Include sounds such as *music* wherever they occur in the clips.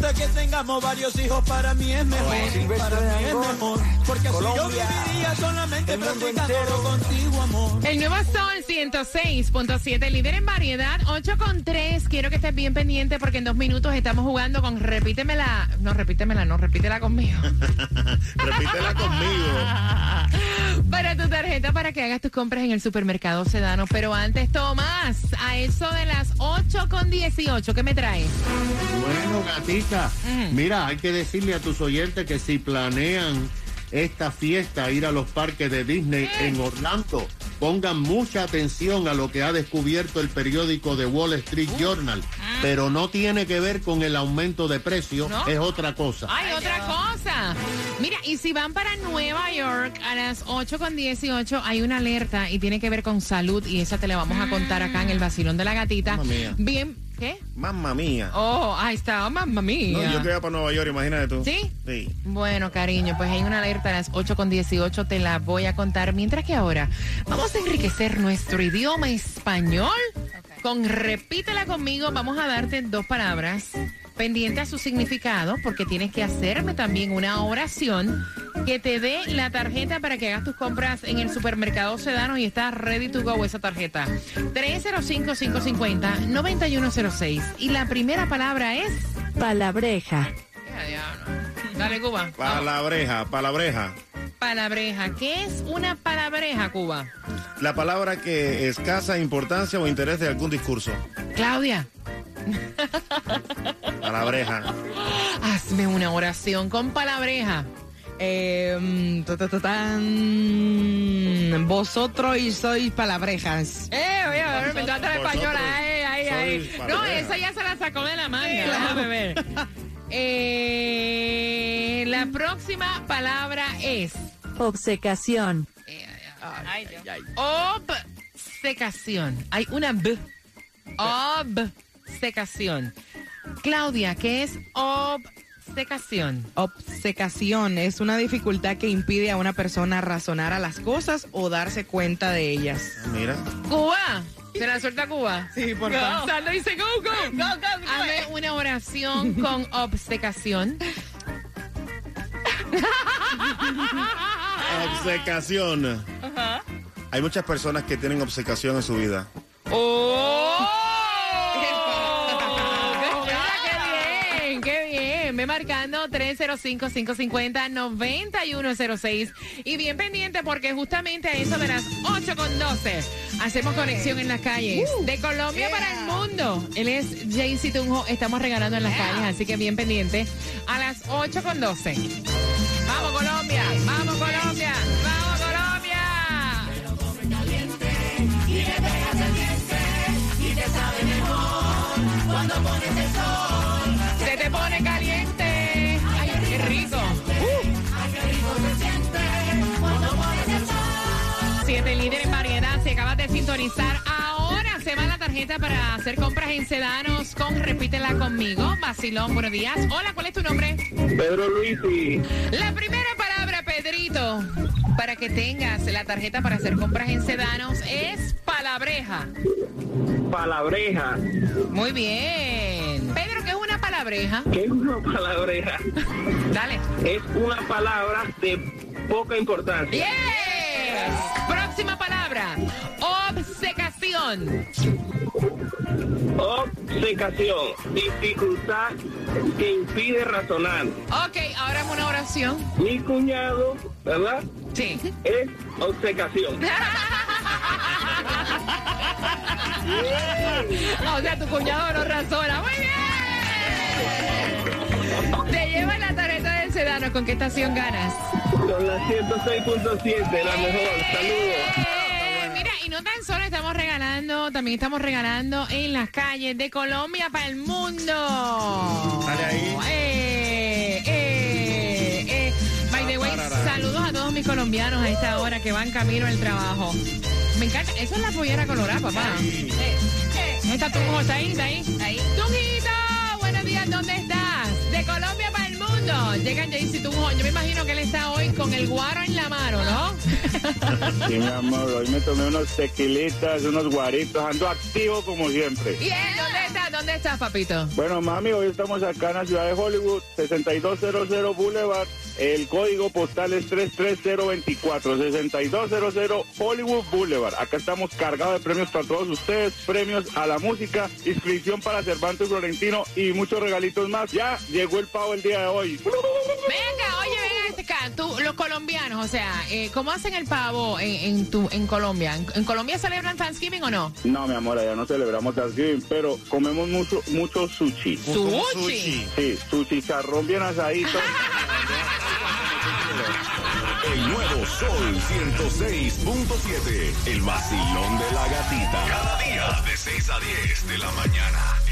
Que tengamos varios hijos, para mí es mejor. para mí es mejor. Porque así yo viviría solamente practicándolo contigo, amor. El nuevo Sol 106.7, líder en variedad, 8 con 3. Quiero que estés bien pendiente porque en dos minutos estamos jugando con Repítemela. No, repítemela, no, repítela conmigo. *laughs* Repítela conmigo. *laughs* para tu tarjeta para que hagas tus compras en el supermercado Sedano. Pero antes, Tomás, a eso de las 8 con 18, ¿qué me traes? Bueno, gatita, mira, hay que decirle a tus oyentes que si planean esta fiesta, ir a los parques de Disney en Orlando, pongan mucha atención a lo que ha descubierto el periódico The Wall Street Journal, pero no tiene que ver con el aumento de precios, ¿No? es otra cosa. Hay otra cosa. Mira, y si van para Nueva York a las 8 con 18, hay una alerta y tiene que ver con salud y esa te la vamos a contar acá en el vacilón de la gatita. Bien, ¿qué? Mamma mía. Oh, ahí está, oh, mamma mía. No, yo que iba para Nueva York, imagínate tú. ¿Sí? Sí. Bueno, cariño, pues hay una alerta a las 8 con 18, te la voy a contar. Mientras que ahora vamos a enriquecer nuestro idioma español con repítela conmigo. Vamos a darte dos palabras pendiente a su significado porque tienes que hacerme también una oración que te dé la tarjeta para que hagas tus compras en el supermercado Sedano y está ready to go esa tarjeta. 305-550-9106. Y la primera palabra es... Palabreja. Dale, Cuba. Palabreja, palabreja. Palabreja. ¿Qué es una palabreja, Cuba? La palabra que escasa importancia o interés de algún discurso. Claudia, *laughs* Palabreja. hazme una oración con palabreja. Eh, ta, ta, ta, tan. Vosotros y sois palabrejas. Eh, oye, a ver, me trata la española. Ay, ay, ay. No, esa ya se la sacó de la manga. Déjame ver. *laughs* Eh, la próxima palabra es Obsecación. obsecación. Hay una B. Obsecación. Claudia, ¿qué es obsecación? Obsecación es una dificultad que impide a una persona razonar a las cosas o darse cuenta de ellas. Mira. Cuba. ¿Se la suelta Cuba? Sí, por favor. Saldo dice go, go. Hazme una oración con obsecación. *laughs* Obsecación. Hay muchas personas que tienen obsecación en su vida. ¡Oh! Marcando 305-550-9106. Y bien pendiente porque justamente a eso de las 8 con 12 hacemos conexión en las calles. de Colombia para el mundo. Él es Jaycee Tunjo. Estamos regalando en las calles, así que bien pendiente. A las 8 con 12. ¡Vamos, Colombia! ¡Vamos, Colombia! ¡Vamos, Colombia! Se te pone caliente. Sintonizar, ahora se va la tarjeta para hacer compras en sedanos con Repítela conmigo. Vacilón, buenos días. Hola, ¿cuál es tu nombre? Pedro Luisi, La primera palabra, Pedrito, para que tengas la tarjeta para hacer compras en sedanos es palabreja. palabreja. Muy bien. Pedro, ¿qué es una palabreja? ¿Qué es una palabreja? *laughs* Dale. Es una palabra de poca importancia. Yes. Próxima palabra. Obsecación. Obsecación, dificultad que impide razonar. Ok, ahora es una oración. Mi cuñado, ¿verdad? Sí. Es obsecación. *laughs* o sea, tu cuñado no razona. Muy bien. Te lleva la tarjeta del sedano. ¿Con qué estación ganas? Son las 106.7, la mejor. Saludos. No tan solo estamos regalando, también estamos regalando en las calles de Colombia para el mundo. Dale ahí. Eh, eh, eh. By the way, saludos a todos mis colombianos a esta hora que van camino al trabajo. Me encanta, eso es la pollera colorada, papá. ¿Dónde está tu? ¿Está ahí? ¿Está ahí? Ahí. Tunjito, buenos días, ¿dónde estás? De Colombia mundo. Llega Jaycee Tunjo. Yo me imagino que él está hoy con el guaro en la mano, ¿no? *laughs* Sí, mi amor, hoy me tomé unos tequilitas, unos guaritos, ando activo como siempre. Bien, ¿dónde estás? ¿Dónde estás, papito? Bueno, mami, hoy estamos acá en la ciudad de Hollywood, 6200 Boulevard. El código postal es 33024, 6200 Hollywood Boulevard. Acá estamos cargados de premios para todos ustedes, premios a la música, inscripción para Cervantes Florentino y muchos regalitos más. Ya llegó el pavo el día de hoy. Venga, oye, venga, este tú, los colombianos, o sea, eh, ¿cómo hacen el pavo en, en, tu, en Colombia? ¿En, en Colombia celebran Thanksgiving o no? No, mi amor, allá no celebramos Thanksgiving, pero comemos mucho, mucho sushi. Sushi. Sí, su chicharrón bien asadito. *laughs* El nuevo Sol 106.7. El vacilón de la gatita. Cada día de 6 a 10 de la mañana.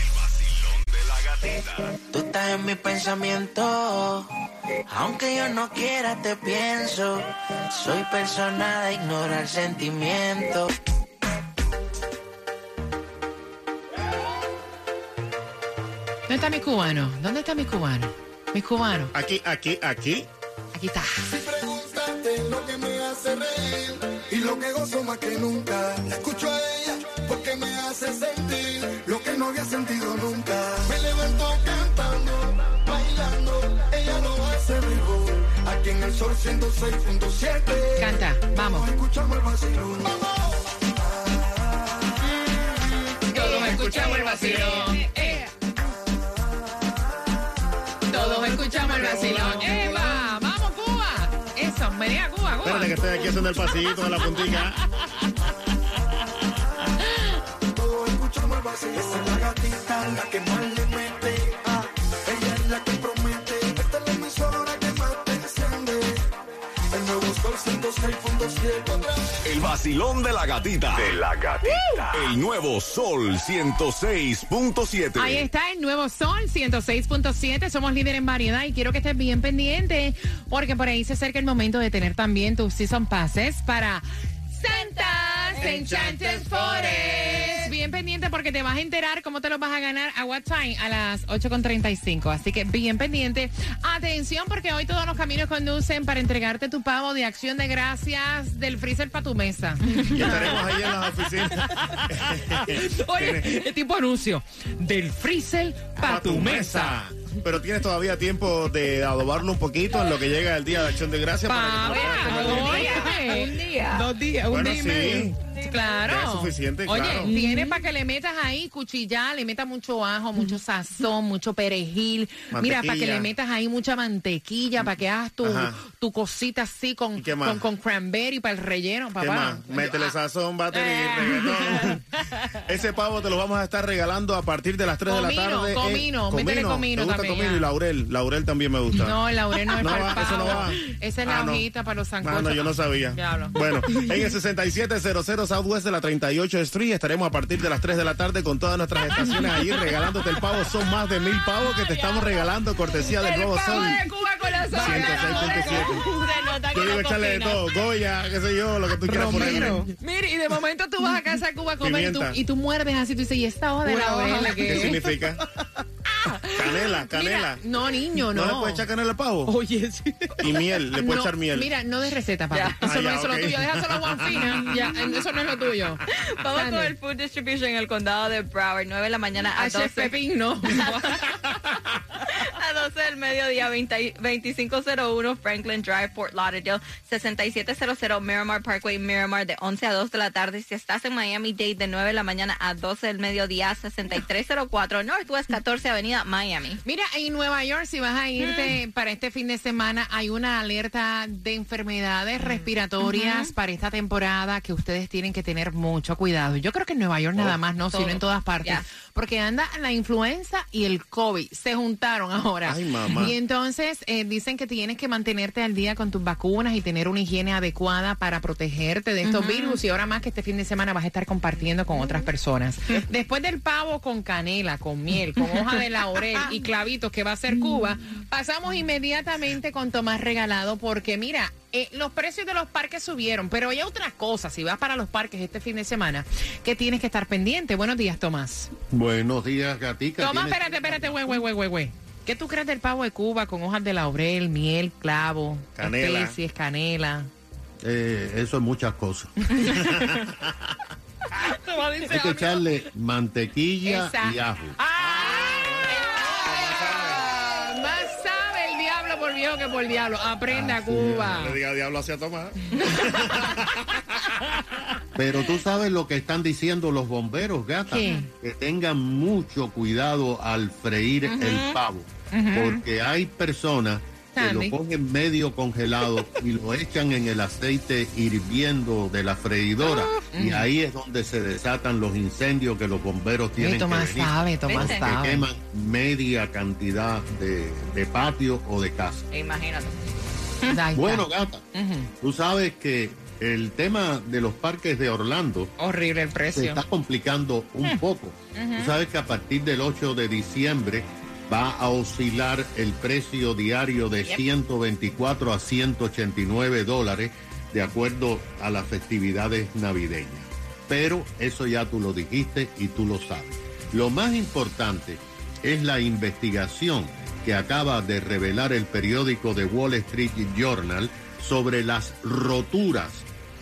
Tú estás en mi pensamiento, aunque yo no quiera te pienso. Soy persona de ignorar sentimientos. ¿Dónde está mi cubano? ¿Dónde está mi cubano? Mi cubano. Aquí, aquí, aquí. Aquí está. Pregúntate lo que me hace reír y lo que gozo más que nunca. La escucho a ella porque me hace sentir lo que no había sentido nunca. Me levanto cantando, bailando, ella lo hace mejor. Aquí en el sol 106.7. Canta, vamos. Escuchamos el vacilón. Todos escuchamos el vacilón. Eh. Todos escuchamos el vacilón. ¡Eva! ¡Vamos, Cuba! Eso, me diga Cuba, Cuba. Espérate que estoy aquí haciendo el pasillito de la puntica. Esa es la gatita, la que más le mete. Ah, ella es la que promete. Esta es la emisora que más te enciende. El nuevo sol 106.7 otra vez. El vacilón de la gatita. De la gatita. El nuevo Sol 106.7. Ahí está el nuevo Sol 106.7. Somos líder en variedad y quiero que estés bien pendiente porque por ahí se acerca el momento de tener también tus season passes para Santa's Enchanted Forest. Bien pendiente porque te vas a enterar cómo te los vas a ganar a what time a las 8.35. Así que bien pendiente. Atención porque hoy todos los caminos conducen para entregarte tu pavo de acción de gracias del freezer para tu mesa. Y estaremos ahí en las oficinas. *laughs* Oye, es tipo anuncio. Del freezer para Pa' tu mesa. Pero tienes todavía tiempo de adobarlo un poquito en lo que llega el día de acción de gracias para que te Pavo, un día. Un día. Dos días, un Bueno, día y sí. medio. Claro. Ya es suficiente, Oye, claro. tiene para que le metas ahí cuchillar, le metas mucho ajo, mucho sazón, mucho perejil. Mira, para que le metas ahí mucha mantequilla, para que hagas tu, Ajá. tu cosita así con, ¿Y qué más? con, con cranberry para el relleno, ¿Qué papá. más? Métele Ah, sazón, batería, Eh. reggaetón. *laughs* Ese pavo te lo vamos a estar regalando a partir de las 3 de la Comino, tarde. comino, en- métele comino ¿Te gusta también, comino ya. y laurel? Laurel también me gusta. No, el laurel no es No para va, el pavo. eso no va. Esa es la Ah, no. hojita para los Ah, sancochos. no, yo no sabía. Diablo. Bueno, *laughs* en el 6700 Southwest de la 38 Street estaremos a partir de las 3 de la tarde con todas nuestras estaciones allí regalándote el pavo. Son más de mil pavos que te estamos regalando cortesía del El nuevo sol. de Cuba con la soda. 106.7. Yo digo echarle de todo, Goya, qué sé yo, lo que tú quieras ponerle. Mire, y de momento tú vas a casa de Cuba a comer y tú, y tú muerdes así, tú dices, ¿y esta hoja de laurel hoja. qué significa? *laughs* Canela, canela. Mira, no, niño, no. ¿No le puedes echar canela al pavo? Oye, sí. Y miel, le puedes No, echar miel. Mira, no de receta, papá. Ya. Eso Ah, no ya, es lo ok. tuyo. Déjaselo a Juanfina. *laughs* Ya, eso no es lo tuyo. Vamos Sandy. con el Food Distribution en el condado de Broward, 9 de la mañana a A Chef 12, Pepín, no. *laughs* a 12 del mediodía, 20 2501 Franklin Drive, Fort Lauderdale, 6700 Miramar Parkway, Miramar, de 11 a 2 de la tarde. Si estás en Miami-Dade, de 9 de la mañana a 12 del mediodía, 6304 Northwest 14 Avenida, Miami. Mira, en Nueva York, si vas a irte para este fin de semana, hay una alerta de enfermedades respiratorias para esta temporada que ustedes tienen que tener mucho cuidado. Yo creo que en Nueva York nada más, no, sino en todas partes. Porque anda la influenza y el COVID. Se juntaron ahora. Ay, mamá. Y entonces eh, dicen que tienes que mantenerte al día con tus vacunas y tener una higiene adecuada para protegerte de estos virus. Y ahora más que este fin de semana vas a estar compartiendo con otras personas. Después del pavo con canela, con miel, con hoja de *laughs* laurel y clavitos que va a ser Cuba, pasamos inmediatamente con Tomás Regalado porque mira, eh, los precios de los parques subieron, pero hay otra cosa, si vas para los parques este fin de semana, que tienes que estar pendiente. Buenos días, Tomás. Buenos días, Gatica. Tomás, Tienes- espérate, espérate, güey, güey, güey, güey. ¿Qué tú crees del pavo de Cuba con hojas de laurel, miel, clavo, Canela. especies, canela? Eh, eso es muchas cosas. *laughs* *laughs* Hay que "Ah, echarle mantequilla y ajo. ¡Ah! Por viejo que por diablo. Aprenda, Así Cuba. Le diga diablo hacia Tomás. *laughs* Pero tú sabes lo que están diciendo los bomberos, gata. ¿Qué? Que tengan mucho cuidado al freír el pavo. Porque hay personas que lo cogen medio congelado y lo echan en el aceite hirviendo de la freidora. Y ahí es donde se desatan los incendios que los bomberos tienen Sí, que Tomás venir. sabe, Tomás que sabe. queman media cantidad de, de patio o de casa. Imagínate. Bueno, gata, tú sabes que el tema de los parques de Orlando Horrible el se precio. está complicando un poco. Tú sabes que a partir del 8 de diciembre va a oscilar el precio diario de 124 a 189 dólares de acuerdo a las festividades navideñas. Pero eso ya tú lo dijiste y tú lo sabes. Lo más importante es la investigación que acaba de revelar el periódico The Wall Street Journal sobre las roturas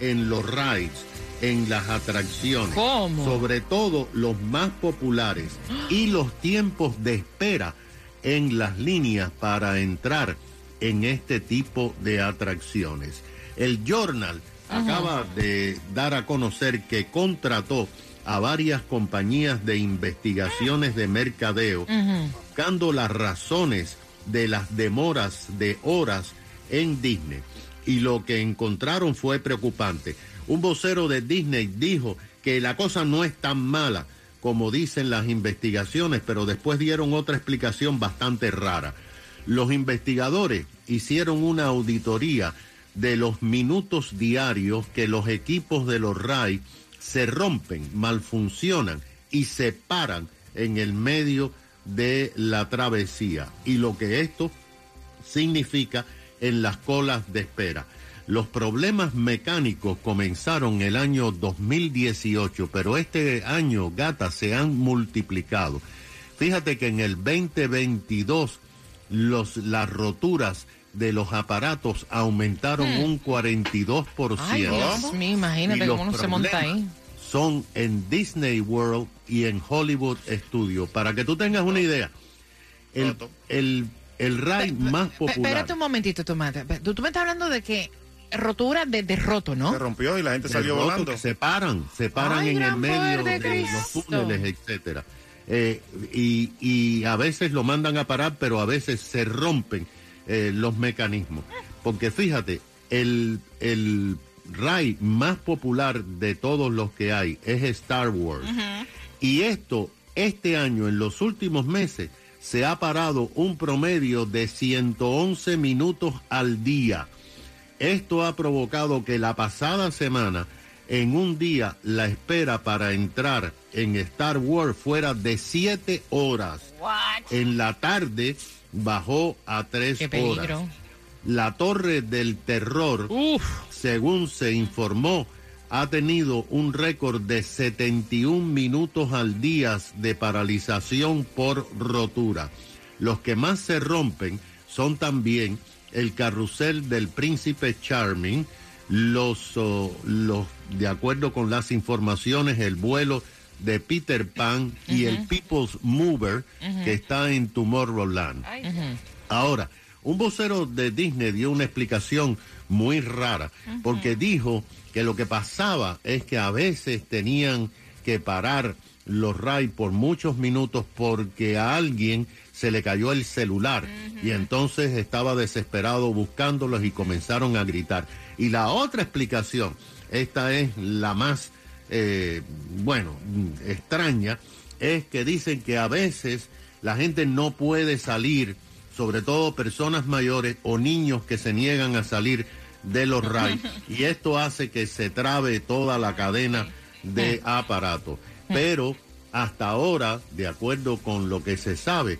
en los rides, en las atracciones, ¿Cómo? sobre todo los más populares y los tiempos de espera en las líneas para entrar en este tipo de atracciones. El Journal acaba de dar a conocer que contrató a varias compañías de investigaciones de mercadeo buscando las razones de las demoras de horas en Disney. Y lo que encontraron fue preocupante. Un vocero de Disney dijo que la cosa no es tan mala como dicen las investigaciones, pero después dieron otra explicación bastante rara. Los investigadores hicieron una auditoría de los minutos diarios que los equipos de los RAI se rompen, malfuncionan y se paran en el medio de la travesía. Y lo que esto significa en las colas de espera. Los problemas mecánicos comenzaron el año 2018, pero este año, gata, se han multiplicado. Fíjate que en el 2022 los, las roturas de los aparatos aumentaron un 42%. Ay, Dios mío, imagínate cómo uno se monta ahí. problemas Son en Disney World y en Hollywood Studio. Para que tú tengas una idea, el, el, el ride más popular. Espérate un momentito, Tomás. Tú, tú me estás hablando de que rotura de, de roto, ¿no? Se rompió y la gente de salió roto volando. se paran, se paran Ay, en el medio de, de los túneles, etcétera. Eh, y, y a veces lo mandan a parar, pero a veces se rompen eh, los mecanismos. Porque fíjate, el, el ride más popular de todos los que hay es Star Wars. Y esto, este año, en los últimos meses, se ha parado un promedio de 111 minutos al día. Esto ha provocado que la pasada semana, en un día, la espera para entrar en Star Wars fuera de 7 horas. En la tarde bajó a 3 Qué peligro. horas. La Torre del Terror, Uf. según se informó, ha tenido un récord de 71 minutos al día de paralización por rotura. Los que más se rompen son también el carrusel del príncipe Charming, los, oh, los de acuerdo con las informaciones, el vuelo de Peter Pan y el People's Mover que está en Tomorrowland. Ahora, un vocero de Disney dio una explicación muy rara, porque dijo que lo que pasaba es que a veces tenían que parar los rides por muchos minutos porque a alguien se le cayó el celular. Y entonces estaba desesperado buscándolos y comenzaron a gritar. Y la otra explicación, esta es la más, eh, bueno, extraña, es que dicen que a veces la gente no puede salir, sobre todo personas mayores o niños que se niegan a salir de los rides y esto hace que se trabe toda la cadena de aparatos. Pero hasta ahora, de acuerdo con lo que se sabe,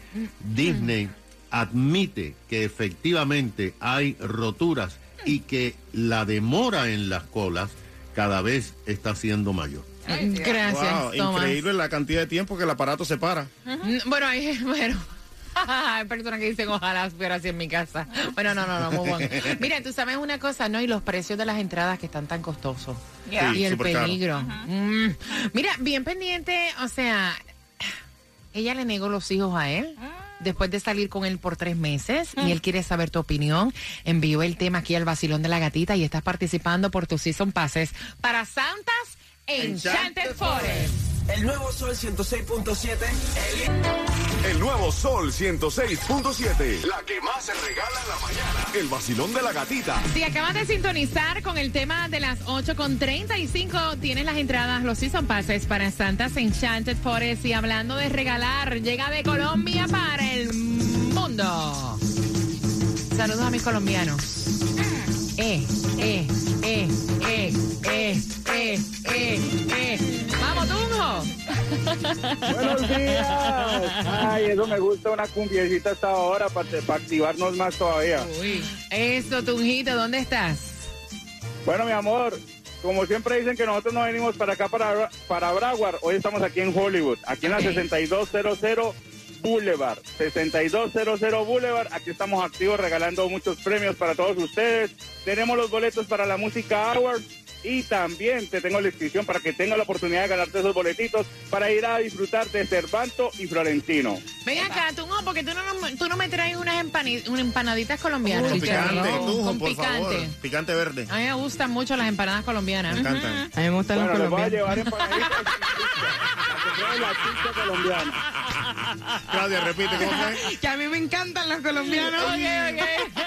Disney admite que efectivamente hay roturas y que la demora en las colas cada vez está siendo mayor. Gracias, Wow, increíble la cantidad de tiempo que el aparato se para. Bueno, hay, *laughs* bueno. Hay personas que dicen ojalá fuera así en mi casa. Bueno, no, no, no, muy bueno. Mira, tú sabes una cosa, ¿no? Y los precios de las entradas que están tan costosos. Yeah. Sí, y el peligro. Mm. Mira, bien pendiente, o sea, ella le negó los hijos a él. Después de salir con él por tres meses y él quiere saber tu opinión, envió el tema aquí al vacilón de la gatita y estás participando por tus season passes para Santas Enchanted Forest. El nuevo Sol 106.7. El nuevo Sol 106.7. La que más se regala en la mañana. El vacilón de la gatita. Si acabas de sintonizar con el tema de las 8 con 35, tienes las entradas, los season passes para Santas Enchanted Forest. Y hablando de regalar, llega de Colombia para el mundo. Saludos a mis colombianos. Eh, eh, eh, eh, eh, eh, eh, eh. ¡Vamos, Tunjo! Buenos días. Ay, eso me gusta una cumbiecita hasta ahora para, para activarnos más todavía. Uy. Eso, Tunjito, ¿dónde estás? Bueno, mi amor, como siempre dicen que nosotros no venimos para acá, para, para Broward, hoy estamos aquí en Hollywood, aquí en la Ok. 6200 Boulevard. 6200 Boulevard, aquí estamos activos regalando muchos premios para todos ustedes. Tenemos los boletos para la música Hour y también te tengo la inscripción para que tengas la oportunidad de ganarte esos boletitos para ir a disfrutar de Cervanto y Florentino. Ven acá, Tunjo, porque tú no, tú no me traes unas, empani- unas empanaditas colombianas. Con picante, Chicharrón, Tujo, con por picante. favor. Picante verde. A mí me gustan mucho las empanadas colombianas. Me encantan. A mí me gustan Bueno, los les voy a llevar empanaditas para que prueben la pizza colombiana. Claudia, repite, ¿cómo fue? Que a mí me encantan los colombianos. *laughs*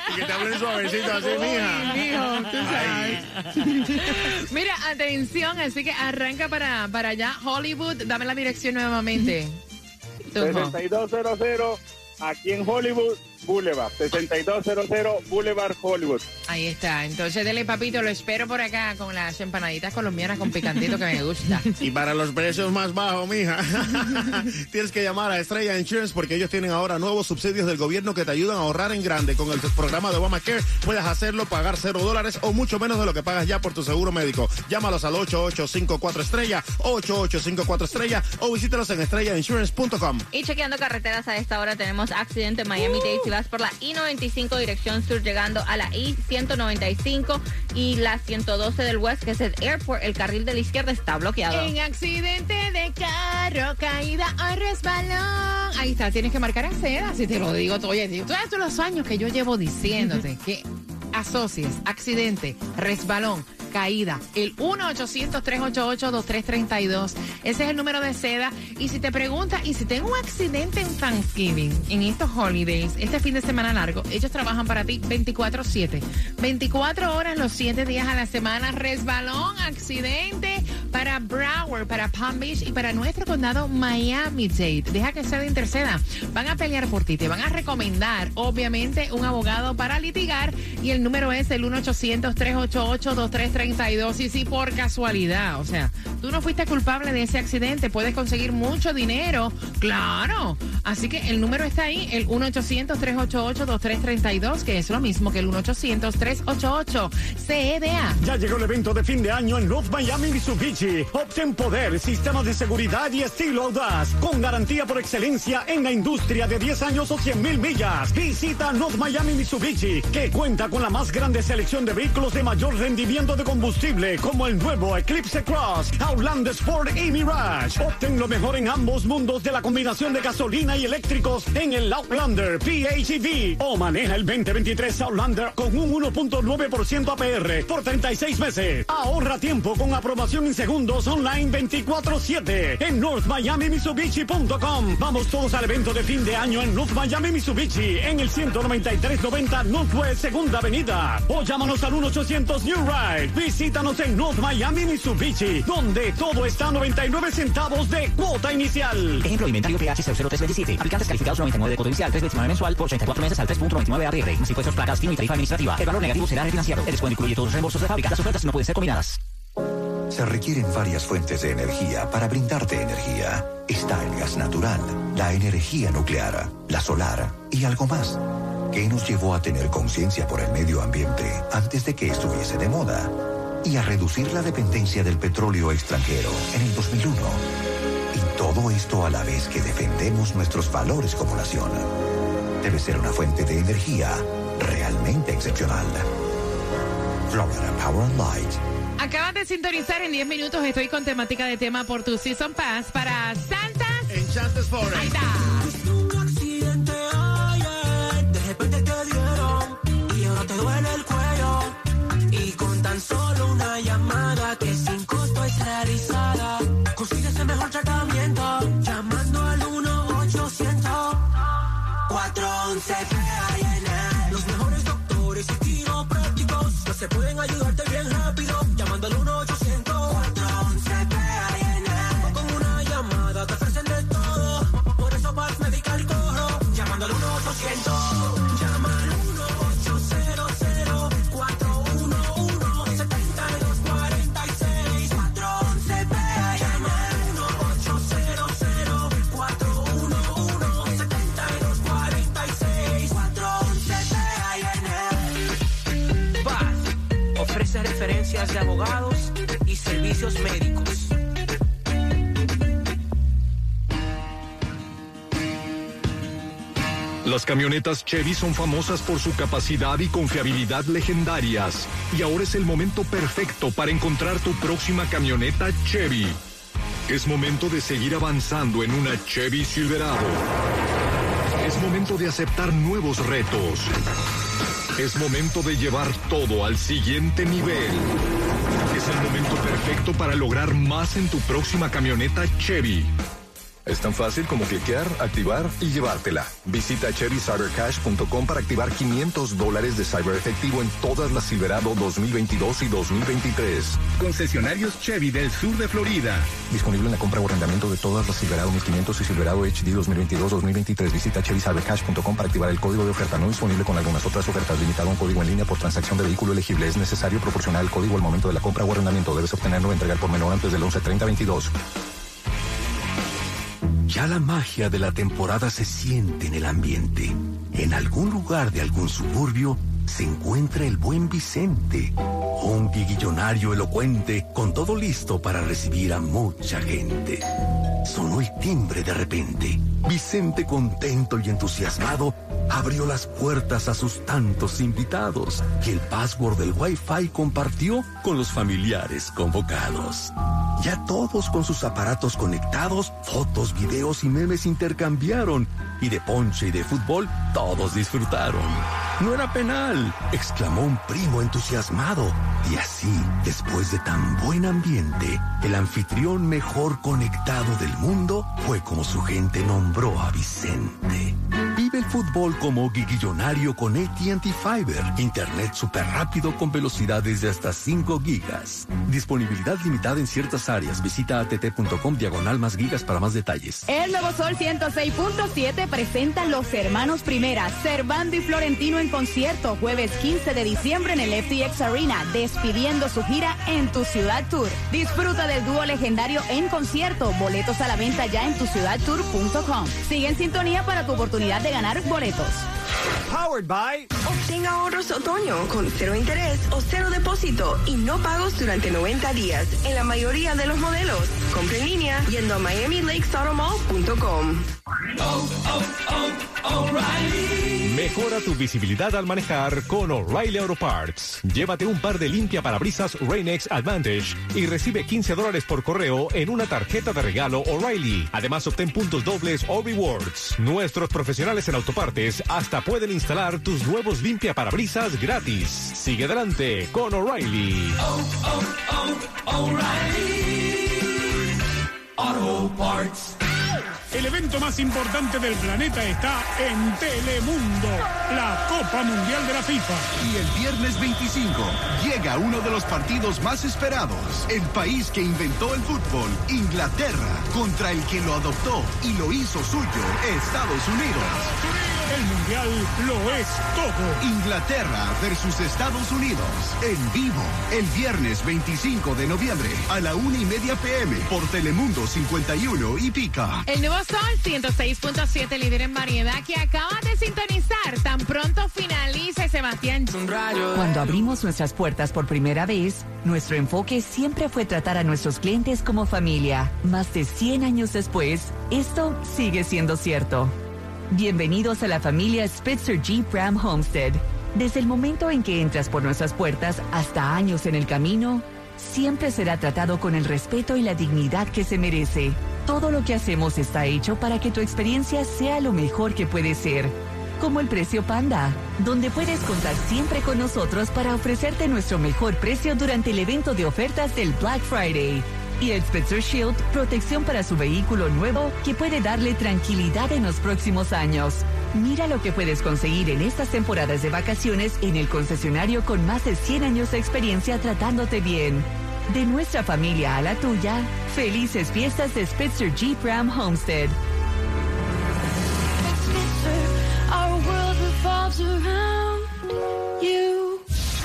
Y que te hablen suavecito así, mija. Mijo, tú sabes. *laughs* Mira, atención, así que arranca para, para allá. Hollywood, dame la dirección nuevamente. *laughs* Tunjo. 6200 aquí en Hollywood Boulevard. 6200 Boulevard Hollywood. Ahí está. Entonces, dele, papito, lo espero por acá con las empanaditas colombianas con picantito que me gusta. *laughs* Y para los precios más bajos, mija, *laughs* tienes que llamar a Estrella Insurance porque ellos tienen ahora nuevos subsidios del gobierno que te ayudan a ahorrar en grande. Con el programa de Obamacare puedes hacerlo, pagar cero dólares o mucho menos de lo que pagas ya por tu seguro médico. Llámalos al 8854 estrella, 8854 estrella o visítalos en estrellainsurance.com. Y chequeando carreteras a esta hora tenemos accidente en Miami-Dade. Vas por la I-95 dirección sur llegando a la I-195 y la 112 del West, que es el Airport, el carril de la izquierda está bloqueado. En accidente de carro, caída o resbalón. Ahí está, tienes que marcar en seda, si te lo digo. Oye, tío, todos los años que yo llevo diciéndote que asocies accidente, resbalón, caída, el 1-800-388-2332. Ese es el número de seda. Y si te preguntas, y si tengo un accidente en Thanksgiving, en estos holidays, este fin de semana largo, ellos trabajan para ti 24-7. 24 horas los 7 días a la semana. Resbalón, accidente para Broward, para Palm Beach y para nuestro condado Miami-Dade. Deja que sea de interceda. Van a pelear por ti, te van a recomendar, obviamente, un abogado para litigar. Y el número es el 1-800-388-2332. Y si por casualidad, o sea, tú no fuiste culpable de ese accidente, puedes conseguir mucho dinero. Claro. Así que el número está ahí, el 1-800-388-2332, que es lo mismo que el 1-800-388-CEDA. Ya llegó el evento de fin de año en North Miami Mitsubishi Mitsubishi. Obtén poder, sistemas de seguridad y estilo audaz. Con garantía por excelencia en la industria de 10 años o 100 mil millas. Visita North Miami Mitsubishi, que cuenta con la más grande selección de vehículos de mayor rendimiento de combustible, como el nuevo Eclipse Cross, Outlander Sport y Mirage. Obtén lo mejor en ambos mundos de la combinación de gasolina y eléctricos en el Outlander PHEV. O maneja el 2023 Outlander con un 1.9% APR por 36 meses. Ahorra tiempo con aprobación en segundos online 24-7 en NorthMiamiMitsubishi.com. Vamos todos al evento de fin de año en North Miami Mitsubishi en el 19390 Northwest Segunda Avenida. O llámanos al 1-800 New Ride. Visítanos en North Miami Mitsubishi, donde todo está a 99 centavos de cuota inicial. Ejemplo, inventario PH 00327. Aplicantes calificados 99 de cuota inicial, 329 mensual por 84 meses al 3.99 APR. Más impuestos, placas, fin y tarifa administrativa. El valor negativo será refinanciado. El descuento incluye todos los reembolsos de fábrica. Las ofertas no pueden ser combinadas. Se requieren varias fuentes de energía para brindarte energía. Está el gas natural, la energía nuclear, la solar y algo más. ¿Qué nos llevó a tener conciencia por el medio ambiente antes de que estuviese de moda? Y a reducir la dependencia del petróleo extranjero en el 2001. Y todo esto a la vez que defendemos nuestros valores como nación. Debe ser una fuente de energía realmente excepcional. Florida Power and Light. Acaban de sintonizar en 10 minutos. Estoy con temática de tema por tu Season Pass para Santas. Enchantes Forest. Ahí está. un accidente ayer, de repente te dieron y ahora te duele el cuello. Y con tan solo una llamada que sin costo es realizada, consigues el mejor tratamiento llamando al 1-800 411 que se de abogados y servicios médicos. Las camionetas Chevy son famosas por su capacidad y confiabilidad legendarias. Y ahora es el momento perfecto para encontrar tu próxima camioneta Chevy. Es momento de seguir avanzando en una Chevy Silverado. Es momento de aceptar nuevos retos. Es momento de llevar todo al siguiente nivel. Es el momento perfecto para lograr más en tu próxima camioneta Chevy. Es tan fácil como cliquear, activar y llevártela. Visita ChevyCyberCash.com para activar 500 dólares de cyber efectivo en todas las Silverado 2022 y 2023. Concesionarios Chevy del sur de Florida. Disponible en la compra o arrendamiento de todas las Silverado 1500 y Silverado HD 2022-2023. Visita ChevyCyberCash.com para activar el código de oferta no disponible con algunas otras ofertas. Limitado a un código en línea por transacción de vehículo elegible. Es necesario proporcionar el código al momento de la compra o arrendamiento. Debes obtenerlo o entregar por menor antes del 11-30-22. Ya la magia de la temporada se siente en el ambiente. En algún lugar de algún suburbio se encuentra el buen Vicente, un guiguillonario elocuente con todo listo para recibir a mucha gente. Sonó el timbre de repente. Vicente, contento y entusiasmado, abrió las puertas a sus tantos invitados que el password del Wi-Fi compartió con los familiares convocados. Ya todos con sus aparatos conectados, fotos, videos y memes intercambiaron. Y de ponche y de fútbol, todos disfrutaron. No era penal, exclamó un primo entusiasmado. Y así, después de tan buen ambiente, el anfitrión mejor conectado del mundo fue como su gente nombró a Vicente. Vive el fútbol como guiguillonario con AT&T Fiber. Internet súper rápido con velocidades de hasta 5 gigas. Disponibilidad limitada en ciertas áreas. Visita att.com diagonal más gigas para más detalles. El Nuevo Sol 106.7 presenta Los Hermanos Primera, Servando y Florentino en concierto, jueves 15 de diciembre en el FTX Arena, despidiendo su gira en Tu Ciudad Tour. Disfruta del dúo legendario en concierto, boletos a la venta ya en tuciudadtour.com. Sigue en sintonía para tu oportunidad de ganar boletos. Powered by Obtenga ahorros otoño con cero interés o cero depósito y no pagos durante 90 días en la mayoría de los modelos. Compre en línea yendo a miamilakesautomall.com. Mejora tu visibilidad al manejar con O'Reilly Auto Parts. Llévate un par de limpia parabrisas Rain-X Advantage y recibe 15 dólares por correo en una tarjeta de regalo O'Reilly. Además, obtén puntos dobles o rewards. Nuestros profesionales en autopartes hasta pueden instalar tus nuevos limpia parabrisas gratis. Sigue adelante con O'Reilly. Auto Parts. El evento más importante del planeta está en Telemundo, la Copa Mundial de la FIFA. Y el viernes 25 llega uno de los partidos más esperados. El país que inventó el fútbol, Inglaterra, contra el que lo adoptó y lo hizo suyo, Estados Unidos. El Mundial lo es todo. Inglaterra versus Estados Unidos. En vivo. El viernes 25 de noviembre a la una y media pm por Telemundo 51 y Pica. El nuevo Sol 106.7, líder en variedad, que acaba de sintonizar. Tan pronto finalice Sebastián. Cuando abrimos nuestras puertas por primera vez, nuestro enfoque siempre fue tratar a nuestros clientes como familia. Más de 100 años después, esto sigue siendo cierto. Bienvenidos a la familia Spitzer Jeep Ram Homestead. Desde el momento en que entras por nuestras puertas hasta años en el camino, siempre será tratado con el respeto y la dignidad que se merece. Todo lo que hacemos está hecho para que tu experiencia sea lo mejor que puede ser. Como el precio Panda, donde puedes contar siempre con nosotros para ofrecerte nuestro mejor precio durante el evento de ofertas del Black Friday. Y el Spitzer Shield, protección para su vehículo nuevo que puede darle tranquilidad en los próximos años. Mira lo que puedes conseguir en estas temporadas de vacaciones en el concesionario con más de 100 años de experiencia tratándote bien. De nuestra familia a la tuya, felices fiestas de Spitzer Jeep Ram Homestead.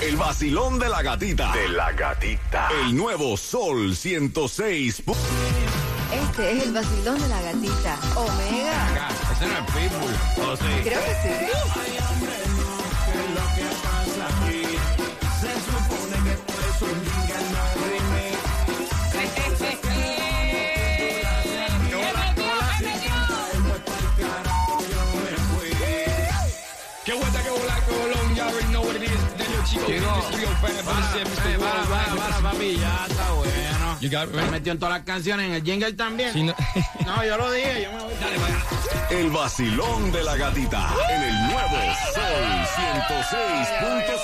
El vacilón de la gatita. De la gatita. El nuevo Sol 106. Este es el vacilón de la gatita. Omega. Ese no es Pitbull. ¿O sí? Creo que sí. Chico, Chico, Mr. 305, para, Mr. para, para, para, papi, ya está bueno. You got it, Me metió en todas las canciones, en el jingle también. Sí, no- *laughs* No, yo lo dije, yo me voy. Dale, El vacilón de la gatita. En el nuevo Sol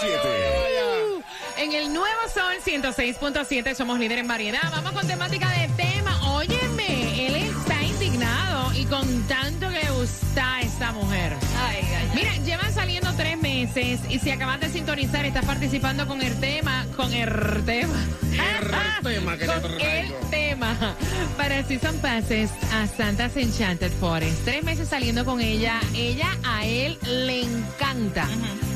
106.7. En el nuevo Sol 106.7 somos líderes en variedad. Vamos con temática de tema. Óyeme, él está indignado y con tanto que le gusta esta mujer. Mira, llevan saliendo tres meses y si acabas de sintonizar, estás participando con el tema, con el tema. *laughs* tema que te con traigo. el tema para Season Passes a Santa's Enchanted Forest. Tres meses saliendo con ella. Ella a él le encanta.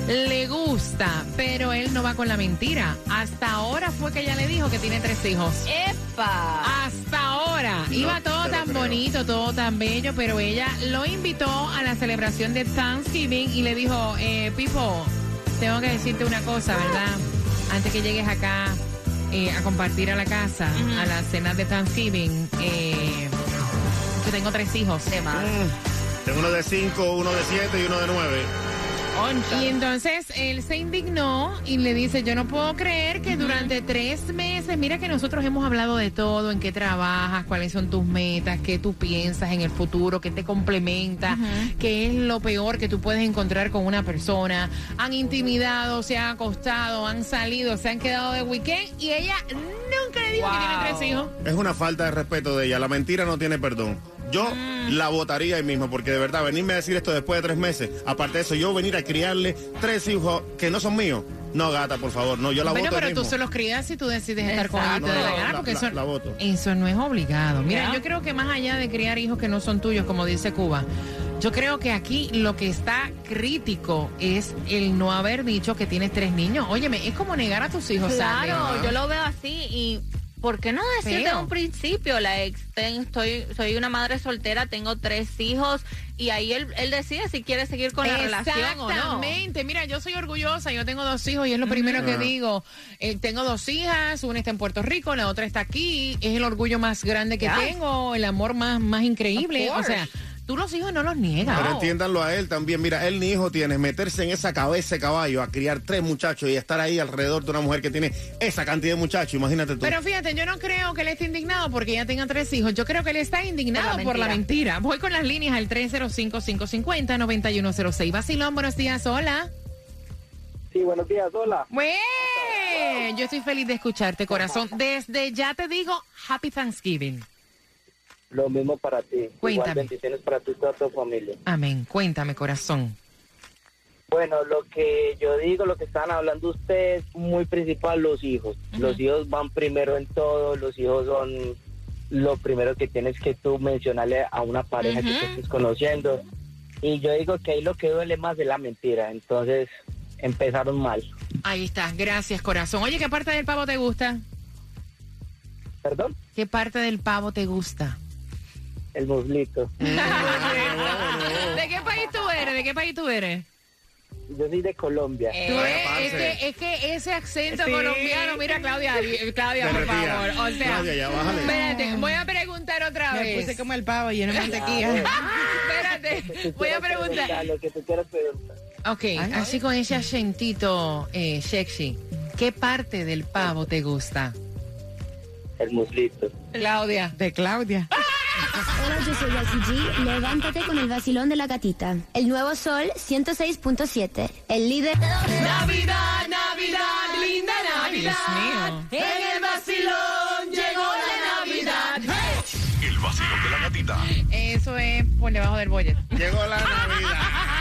Le gusta, pero él no va con la mentira. Hasta ahora fue que ella le dijo que tiene tres hijos. ¡Epa! Hasta ahora. Iba todo tan bonito, todo tan bello, pero ella lo invitó a la celebración de Thanksgiving y le dijo, eh, Pipo, tengo que decirte una cosa, ¿verdad? Antes que llegues acá eh, a compartir a la casa, a la cena de Thanksgiving, eh, yo tengo tres hijos. Tengo uno de 5, uno de 7 y uno de 9. Y entonces él se indignó y le dice, yo no puedo creer que durante tres meses, mira que nosotros hemos hablado de todo, en qué trabajas, cuáles son tus metas, qué tú piensas en el futuro, qué te complementa, qué es lo peor que tú puedes encontrar con una persona. Han intimidado, se han acostado, han salido, se han quedado de weekend y ella nunca le dijo que tiene tres hijos. Es una falta de respeto de ella. La mentira no tiene perdón. Yo Mm. la votaría ahí mismo, porque de verdad, venirme a decir esto después de tres meses, aparte de eso, yo venir a criarle tres hijos que no son míos. No, gata, por favor, no, yo la bueno, voto ahí pero tú mismo. se los crías si tú decides estar con ellos te da la No, gana, la- porque la- eso, la voto. eso no es obligado. Mira, Ya. yo creo que más allá de criar hijos que no son tuyos, como dice Cuba, yo creo que aquí lo que está crítico es el no haber dicho que tienes tres niños. Óyeme, es como negar a tus hijos. Claro, yo lo veo así y ¿por qué no decir de Feo. un principio? La ex, ten- estoy, soy una madre soltera, tengo tres hijos y ahí él, él decide si quiere seguir con la relación o no. Exactamente. Mira, yo soy orgullosa, yo tengo dos hijos y es lo primero que digo. Eh, tengo dos hijas, una está en Puerto Rico, la otra está aquí. Es el orgullo más grande que tengo, el amor más, más increíble. O sea, tú los hijos no los niegas. Pero entiéndanlo a él también. Mira, él ni hijo tiene. Meterse en esa cabeza de caballo a criar tres muchachos y estar ahí alrededor de una mujer que tiene esa cantidad de muchachos. Imagínate tú. Pero fíjate, yo no creo que él esté indignado porque ella tenga tres hijos. Yo creo que él está indignado Por por la la mentira. Voy con las líneas al 305-550-9106. Basilón, buenos días, hola. Sí, buenos días, hola. Bue- Yo estoy feliz de escucharte, corazón. Desde ya te digo, Happy Thanksgiving. Lo mismo para ti. Cuéntame. Igual bendiciones para ti y toda tu familia. Amén. Cuéntame, corazón. Bueno, lo que yo digo, lo que están hablando ustedes, muy principal, los hijos. Los hijos van primero en todo, los hijos son lo primero que tienes que tú mencionarle a una pareja que te estés conociendo. Y yo digo que ahí lo que duele más es la mentira. Entonces, empezaron mal. Ahí está. Gracias, corazón. Oye, ¿qué parte del pavo te gusta? ¿Perdón? ¿Qué parte del pavo te gusta? El muslito. *laughs* ¿De qué país tú eres? ¿De qué país tú eres? Yo soy de Colombia. Ves, es, que, es que ese acento colombiano, mira Claudia, Claudia, por favor. O sea, Claudia, ya bájale. espérate, voy a preguntar otra Me vez. puse como el pavo lleno de mantequilla. espérate, voy a preguntar. Lo que tú quieras preguntar. Ok, así con ese acentito eh, sexy, ¿qué parte del pavo te gusta? El muslito. Claudia. De Claudia. *laughs* Hola, yo soy G. Levántate con el vacilón de la gatita. El nuevo sol 106.7. El líder. Navidad, Navidad, linda Navidad. Dios mío. En el vacilón llegó la Navidad. El vacilón de la gatita. Eso es por debajo del bollet. Llegó la Navidad.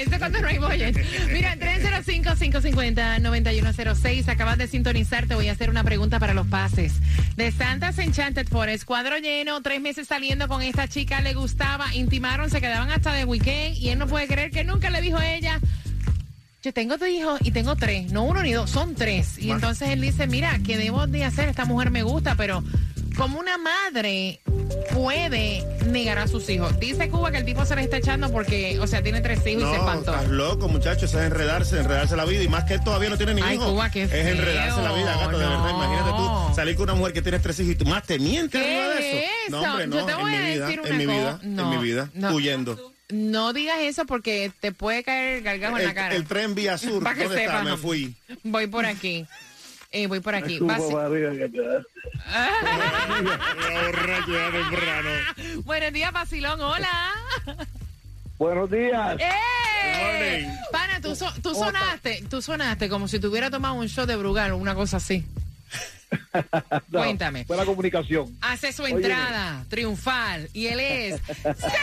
Eso es cuando no hay bollet. Mira, 305-550-9106. Acabas de sintonizar. Te voy a hacer una pregunta para los pases. De Santa's Enchanted Forest, cuadro lleno, tres meses saliendo con esta chica, le gustaba, intimaron, se quedaban hasta de weekend y él no puede creer que nunca le dijo a ella. Yo tengo dos hijos y tengo tres, no uno ni dos, son tres. Y entonces él dice, mira, ¿qué debo de hacer? Esta mujer me gusta, pero como una madre puede negar a sus hijos. Dice Cuba que el tipo se le está echando porque, o sea, tiene tres hijos y se No, espantó. estás loco, muchachos. Eso es enredarse, enredarse la vida. Y más que él todavía no tiene ni Ay, hijos. Cuba, qué Es feo. enredarse la vida, gato, de verdad. Imagínate tú salir con una mujer que tiene tres hijos y tú más te mientes ¿Qué eso. es No, hombre, eso? no. Yo te voy en a mi vida, decir en mi vida, en mi huyendo. No digas eso porque te puede caer gargajo en la El, cara. el tren vía sur, ¿dónde está? sepas. Me fui. Voy por aquí. Eh, voy por aquí. *laughs* Buenos días, Basilón. Hola. Buenos días. ¡Eh! Pana, tú, so- tú sonaste, tú sonaste como si tuviera tomado un shot de Brugal o una cosa así. *laughs* Cuéntame. Buena comunicación. Hace su Óyeme. entrada triunfal y él es *laughs* César.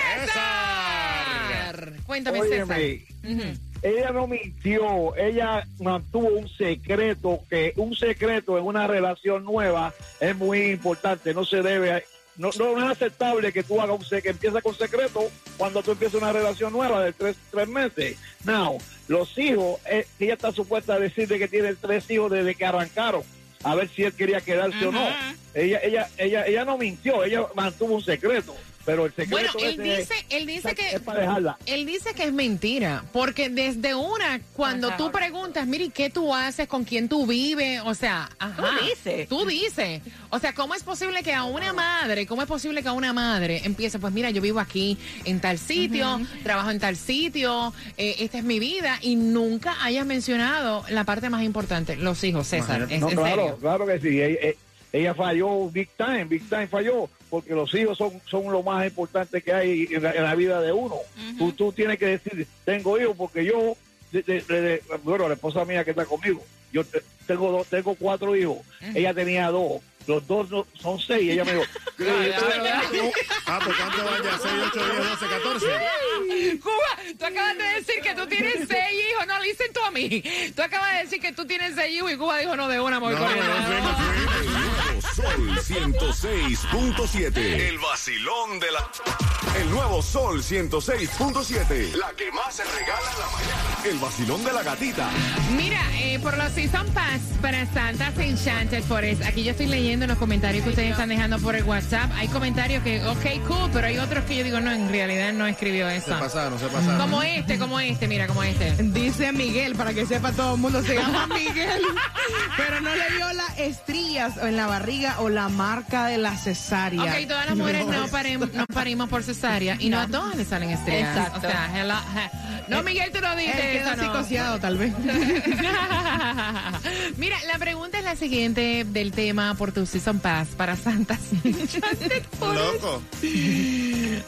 Cuéntame, Óyeme, César. Ujú. Ella no mintió, ella mantuvo un secreto, que un secreto en una relación nueva es muy importante, no se debe, no, no es aceptable que tú hagas un secreto, que empieza con secreto cuando tú empiezas una relación nueva de tres, tres meses. Now, los hijos, eh, ella está supuesta a decirle que tiene tres hijos desde que arrancaron, a ver si él quería quedarse o no. Ella, ella, ella, ella no mintió, ella mantuvo un secreto, pero el secreto Bueno, él dice, él dice que es para dejarla. él dice que es mentira, porque desde una cuando tú preguntas, mire, ¿qué tú haces? ¿Con quién tú vives? O sea, ajá, Tú dices. Tú dices. O sea, ¿cómo es posible que a una madre, cómo es posible que a una madre empiece, pues mira, yo vivo aquí en tal sitio, trabajo en tal sitio, eh, esta es mi vida y nunca hayas mencionado la parte más importante, los hijos, César. Es, no, en claro, serio. claro que sí. Ella, eh, ella falló big time, big time falló, porque los hijos son, son lo más importante que hay en la, en la vida de uno. tú, tú tienes que decir, tengo hijos porque yo, de- de- de- de- bueno, la esposa mía que está conmigo, yo te- tengo dos, tengo cuatro hijos, ella tenía dos. Los dos no- son seis. Ella me dijo, Ah, pues ¿cuánto van ya? 6, 8, 10, 12, 14. Cuba, tú acabas de decir que tú tienes seis hijos, no dicen tú a mí. Tú acabas de decir que tú tienes seis hijos y Cuba dijo no de una, voy No, con no, una. no, no, no. Sol 106.7. El vacilón de la. El nuevo Sol 106.7. La que más se regala en la mañana. el vacilón de la gatita. Mira, eh, por los Season Pass para Santa's Enchanted Forest, aquí yo estoy leyendo los comentarios que ustedes están dejando por el WhatsApp. Hay comentarios que, ok, cool, pero hay otros que yo digo, no, en realidad no escribió eso. Se pasaron, se pasaron. Como este, como este, mira, como este. Dice Miguel, para que sepa todo el mundo, se llama Miguel, *laughs* pero no le vio las estrías en la barriga o la marca de la cesárea. Ok, todas las mujeres no, parem- no parimos por cesárea y no, a todas le salen estrellas. Exacto. O sea, hello- he- no, Miguel, tú no dices Él quedó eso, no. psicoseado, tal vez. *laughs* Mira, la pregunta es la siguiente del tema por tu Season Pass para Santas. *laughs* Loco.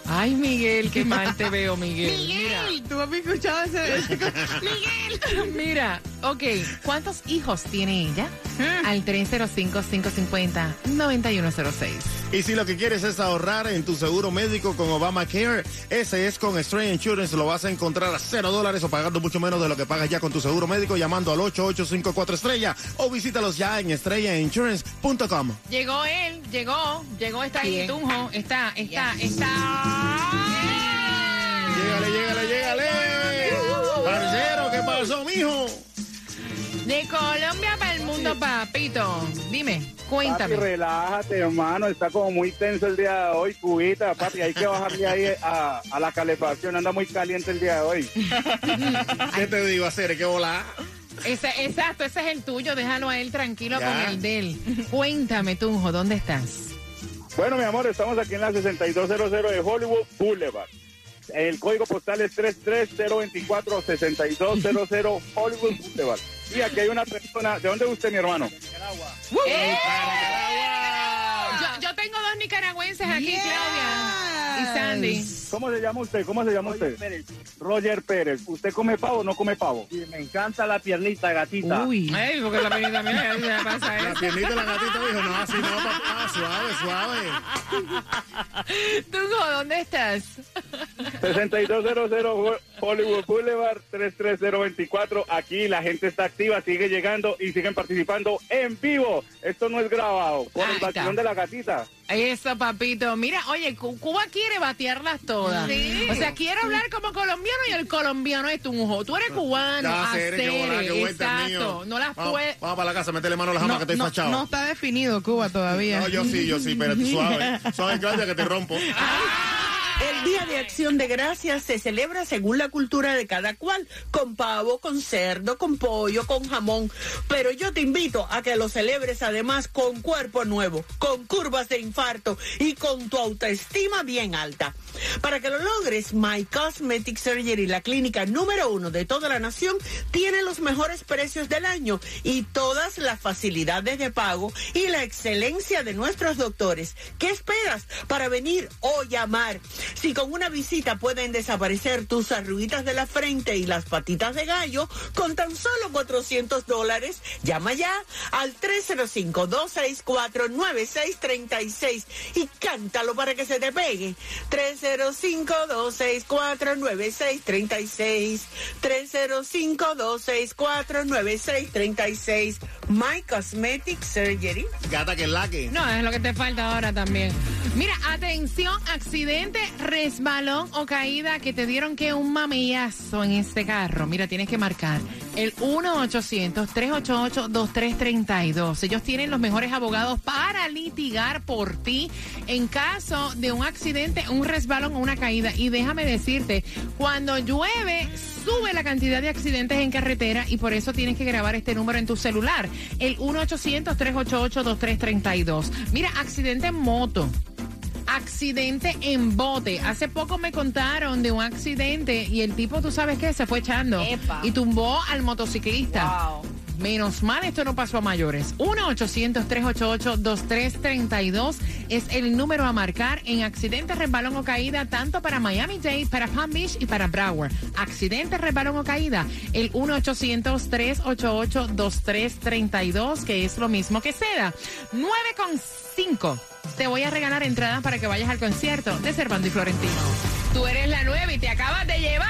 Ay, Miguel, qué mal te veo, Miguel. *laughs* Miguel, ¿tú has escuchado ese? Miguel. Mira, ok, ¿cuántos hijos tiene ella? Al 305-550-9106. Y si lo que quieres es ahorrar en tu seguro médico con Obamacare, ese es con Stray Insurance. Lo vas a encontrar a cero dólares o pagando mucho menos de lo que pagas ya con tu seguro médico llamando al 8854 estrella o visítalos ya en estrellainsurance.com. Llegó él, llegó, llegó, está ahí, ¿Quién? Tunjo, está, está, está. Llégale, llégale, llégale. Parcero, ¿qué pasó, mijo? De Colombia para el mundo, papito. Dime, cuéntame. Papi, relájate, hermano. Está como muy tenso el día de hoy, cubita, papi. Hay que bajarle ahí a, a la calefacción. Anda muy caliente el día de hoy. *laughs* ¿Qué te digo, hacer? ¿Qué volá? Ese, exacto, ese es el tuyo, déjalo a él tranquilo Ya. con el de él. Cuéntame, Tunjo, ¿dónde estás? Bueno, mi amor, estamos aquí en la 6200 de Hollywood Boulevard. El código postal es 33024-6200 Hollywood Boulevard. Y aquí hay una persona. ¿De dónde es usted, mi hermano? ¡Eh! Dos nicaragüenses aquí, Claudia y Sandy. ¿Cómo se llama usted? ¿Cómo se llama usted? Roger Pérez. ¿Usted come pavo o no come pavo? me encanta la piernita, gatita. Uy. Ay, porque la piernita mía, ya pasa La piernita de la gatita dijo, no, así no, papá, suave, suave. *laughs* Tunjo, ¿dónde estás? 6200 Hollywood Boulevard 33024. Aquí la gente está activa, sigue llegando y siguen participando en vivo. Esto no es grabado. Por Ahí el de la gatita. Eso, papito. Mira, oye, Cu- Cuba quiere batearlas todas. Sí. O sea, quiere hablar como colombiano y el colombiano es Tunjo. Tú eres cubano, Ya, Cere, qué volá, acere, qué vuelta, exacto. mío. No las puedes... vamos para la casa, métele mano a la jama No, que estoy no, fachado. no está definido Cuba todavía. No, yo sí, yo sí, pero suave. *laughs* Suave, Claudia, que te rompo. El Día de Acción de Gracias se celebra según la cultura de cada cual, con pavo, con cerdo, con pollo, con jamón. Pero yo te invito a que lo celebres además con cuerpo nuevo, con curvas de infarto y con tu autoestima bien alta. Para que lo logres, My Cosmetic Surgery, la clínica número uno de toda la nación, tiene los mejores precios del año y todas las facilidades de pago y la excelencia de nuestros doctores. ¿Qué esperas para venir o llamar? Si con una visita pueden desaparecer tus arruguitas de la frente y las patitas de gallo con tan solo 400 dólares, llama ya al 305-264-9636 y cántalo para que se te pegue. 305-264-9636. 305-264-9636. My Cosmetic Surgery. Gata que la que. No, es lo que te falta ahora también. Mira, atención, accidente, resbalón o caída que te dieron que un mamillazo en este carro. Mira, tienes que marcar el 1-800-388-2332. Ellos tienen los mejores abogados para litigar por ti en caso de un accidente, un resbalón o una caída. Y déjame decirte, cuando llueve, sube la cantidad de accidentes en carretera y por eso tienes que grabar este número en tu celular, el 1-800-388-2332. Mira, accidente en moto. Accidente en bote. Hace poco me contaron de un accidente y el tipo, tú sabes qué, se fue echando Epa. y tumbó al motociclista. Menos mal esto no pasó a mayores. 1-800-388-2332 es el número a marcar en accidente, resbalón o caída, tanto para Miami-Dade, para Palm Beach y para Broward. Accidente, resbalón o caída, el 1-800-388-2332, que es lo mismo que seda. 9 con 5. Te voy a regalar entradas para que vayas al concierto de Servando y Florentino. Tú eres la nueva y te acabas de llevar.